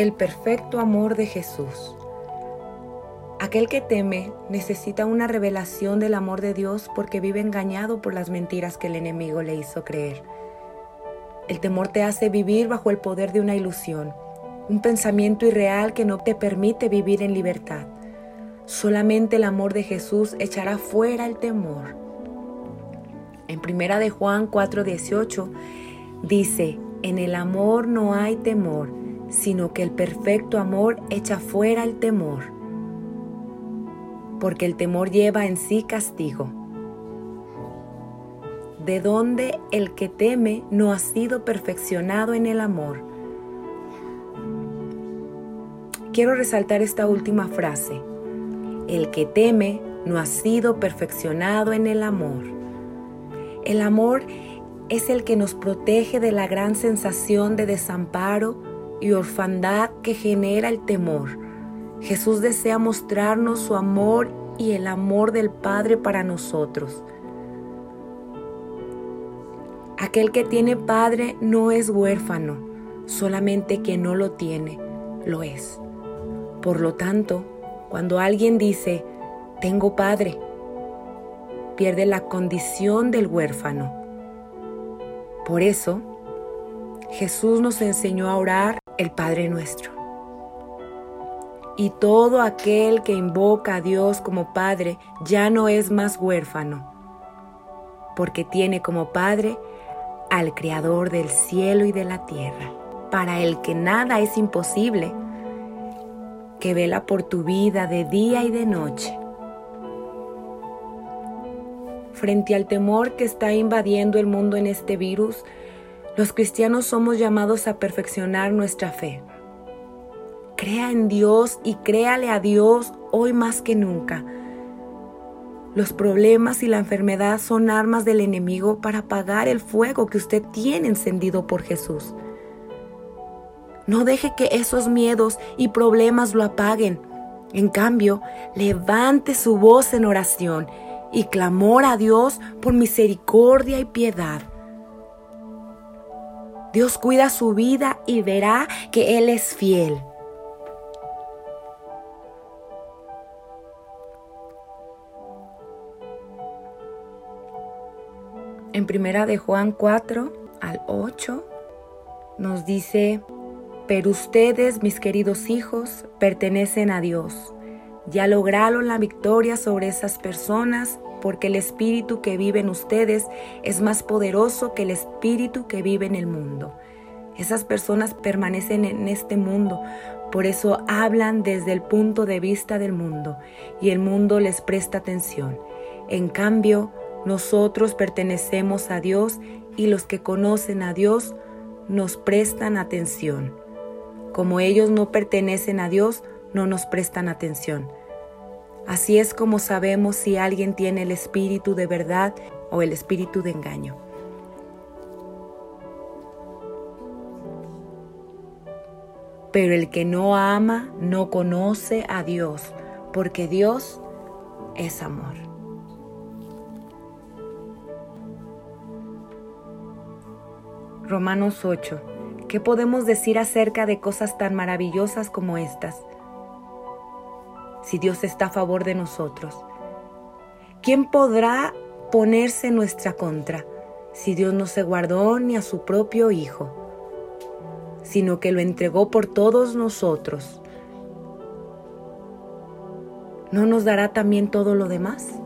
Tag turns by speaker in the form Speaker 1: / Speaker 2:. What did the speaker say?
Speaker 1: El perfecto amor de Jesús. Aquel que teme necesita una revelación del amor de Dios porque vive engañado por las mentiras que el enemigo le hizo creer. El temor te hace vivir bajo el poder de una ilusión, un pensamiento irreal que no te permite vivir en libertad. Solamente el amor de Jesús echará fuera el temor. En primera de Juan 4:18 dice, "En el amor no hay temor, sino que el perfecto amor echa fuera el temor." porque el temor lleva en sí castigo. De donde el que teme no ha sido perfeccionado en el amor. Quiero resaltar esta última frase. El que teme no ha sido perfeccionado en el amor. El amor es el que nos protege de la gran sensación de desamparo y orfandad que genera el temor Jesús desea mostrarnos su amor y el amor del Padre para nosotros. Aquel que tiene Padre no es huérfano, solamente que no lo tiene, lo es. Por lo tanto, cuando alguien dice, tengo Padre, pierde la condición del huérfano. Por eso, Jesús nos enseñó a orar el Padre nuestro. Y todo aquel que invoca a Dios como Padre ya no es más huérfano, porque tiene como Padre al Creador del cielo y de la tierra, para el que nada es imposible, que vela por tu vida de día y de noche. Frente al temor que está invadiendo el mundo en este virus, los cristianos somos llamados a perfeccionar nuestra fe Crea en Dios y créale a Dios hoy más que nunca. Los problemas y la enfermedad son armas del enemigo para apagar el fuego que usted tiene encendido por Jesús. No deje que esos miedos y problemas lo apaguen. En cambio, levante su voz en oración y clamor a Dios por misericordia y piedad. Dios cuida su vida y verá que Él es fiel. En primera de Juan 4 al 8 nos dice, pero ustedes, mis queridos hijos, pertenecen a Dios. Ya lograron la victoria sobre esas personas porque el espíritu que vive en ustedes es más poderoso que el espíritu que vive en el mundo. Esas personas permanecen en este mundo, por eso hablan desde el punto de vista del mundo y el mundo les presta atención. En cambio, nosotros pertenecemos a Dios y los que conocen a Dios nos prestan atención. Como ellos no pertenecen a Dios, no nos prestan atención. Así es como sabemos si alguien tiene el espíritu de verdad o el espíritu de engaño. Pero el que no ama no conoce a Dios, porque Dios es amor. Romanos 8. ¿Qué podemos decir acerca de cosas tan maravillosas como estas? Si Dios está a favor de nosotros, ¿quién podrá ponerse en nuestra contra si Dios no se guardó ni a su propio Hijo, sino que lo entregó por todos nosotros? ¿No nos dará también todo lo demás?